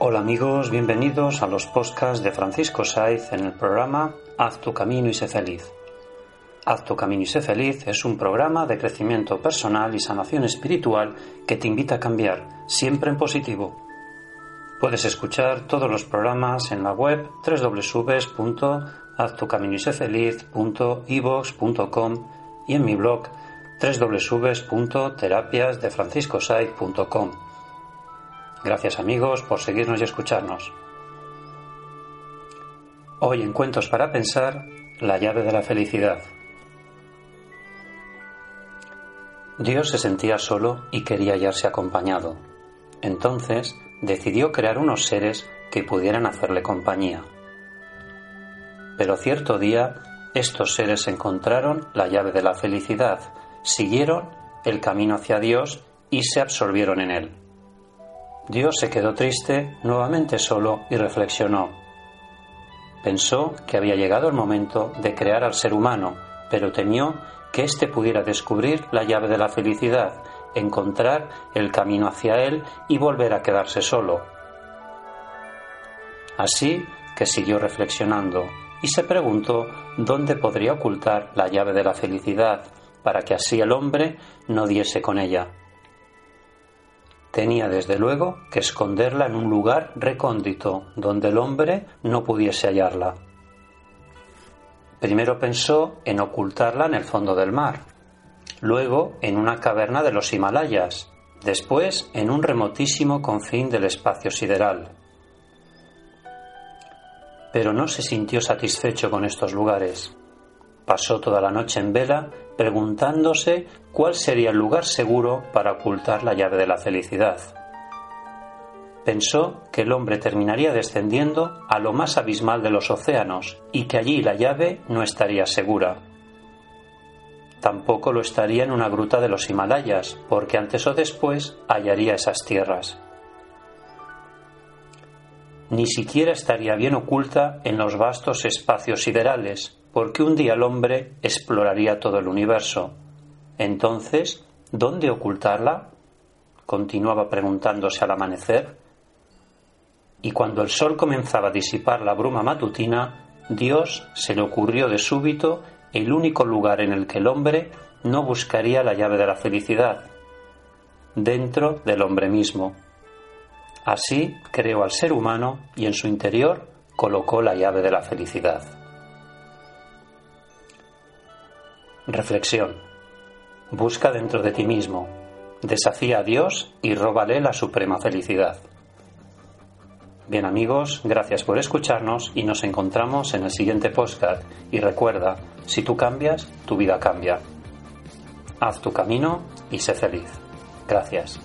Hola amigos, bienvenidos a los podcasts de Francisco Saiz en el programa Haz tu camino y sé feliz. Haz tu camino y sé feliz es un programa de crecimiento personal y sanación espiritual que te invita a cambiar, siempre en positivo. Puedes escuchar todos los programas en la web www.haztucaminoysefeliz.evox.com y en mi blog www.terapiasdefranciscosaiz.com. Gracias amigos por seguirnos y escucharnos. Hoy en Cuentos para Pensar, la llave de la felicidad. Dios se sentía solo y quería hallarse acompañado. Entonces decidió crear unos seres que pudieran hacerle compañía. Pero cierto día estos seres encontraron la llave de la felicidad, siguieron el camino hacia Dios y se absorbieron en él. Dios se quedó triste, nuevamente solo, y reflexionó. Pensó que había llegado el momento de crear al ser humano, pero temió que éste pudiera descubrir la llave de la felicidad, encontrar el camino hacia él y volver a quedarse solo. Así que siguió reflexionando y se preguntó dónde podría ocultar la llave de la felicidad para que así el hombre no diese con ella tenía desde luego que esconderla en un lugar recóndito donde el hombre no pudiese hallarla. Primero pensó en ocultarla en el fondo del mar, luego en una caverna de los Himalayas, después en un remotísimo confín del espacio sideral. Pero no se sintió satisfecho con estos lugares. Pasó toda la noche en vela preguntándose cuál sería el lugar seguro para ocultar la llave de la felicidad. Pensó que el hombre terminaría descendiendo a lo más abismal de los océanos y que allí la llave no estaría segura. Tampoco lo estaría en una gruta de los Himalayas, porque antes o después hallaría esas tierras. Ni siquiera estaría bien oculta en los vastos espacios siderales, porque un día el hombre exploraría todo el universo. Entonces, ¿dónde ocultarla? continuaba preguntándose al amanecer. Y cuando el sol comenzaba a disipar la bruma matutina, Dios se le ocurrió de súbito el único lugar en el que el hombre no buscaría la llave de la felicidad, dentro del hombre mismo. Así creó al ser humano y en su interior colocó la llave de la felicidad. Reflexión. Busca dentro de ti mismo, desafía a Dios y róbale la suprema felicidad. Bien amigos, gracias por escucharnos y nos encontramos en el siguiente podcast. Y recuerda, si tú cambias, tu vida cambia. Haz tu camino y sé feliz. Gracias.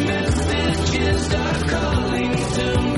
messages are calling to me.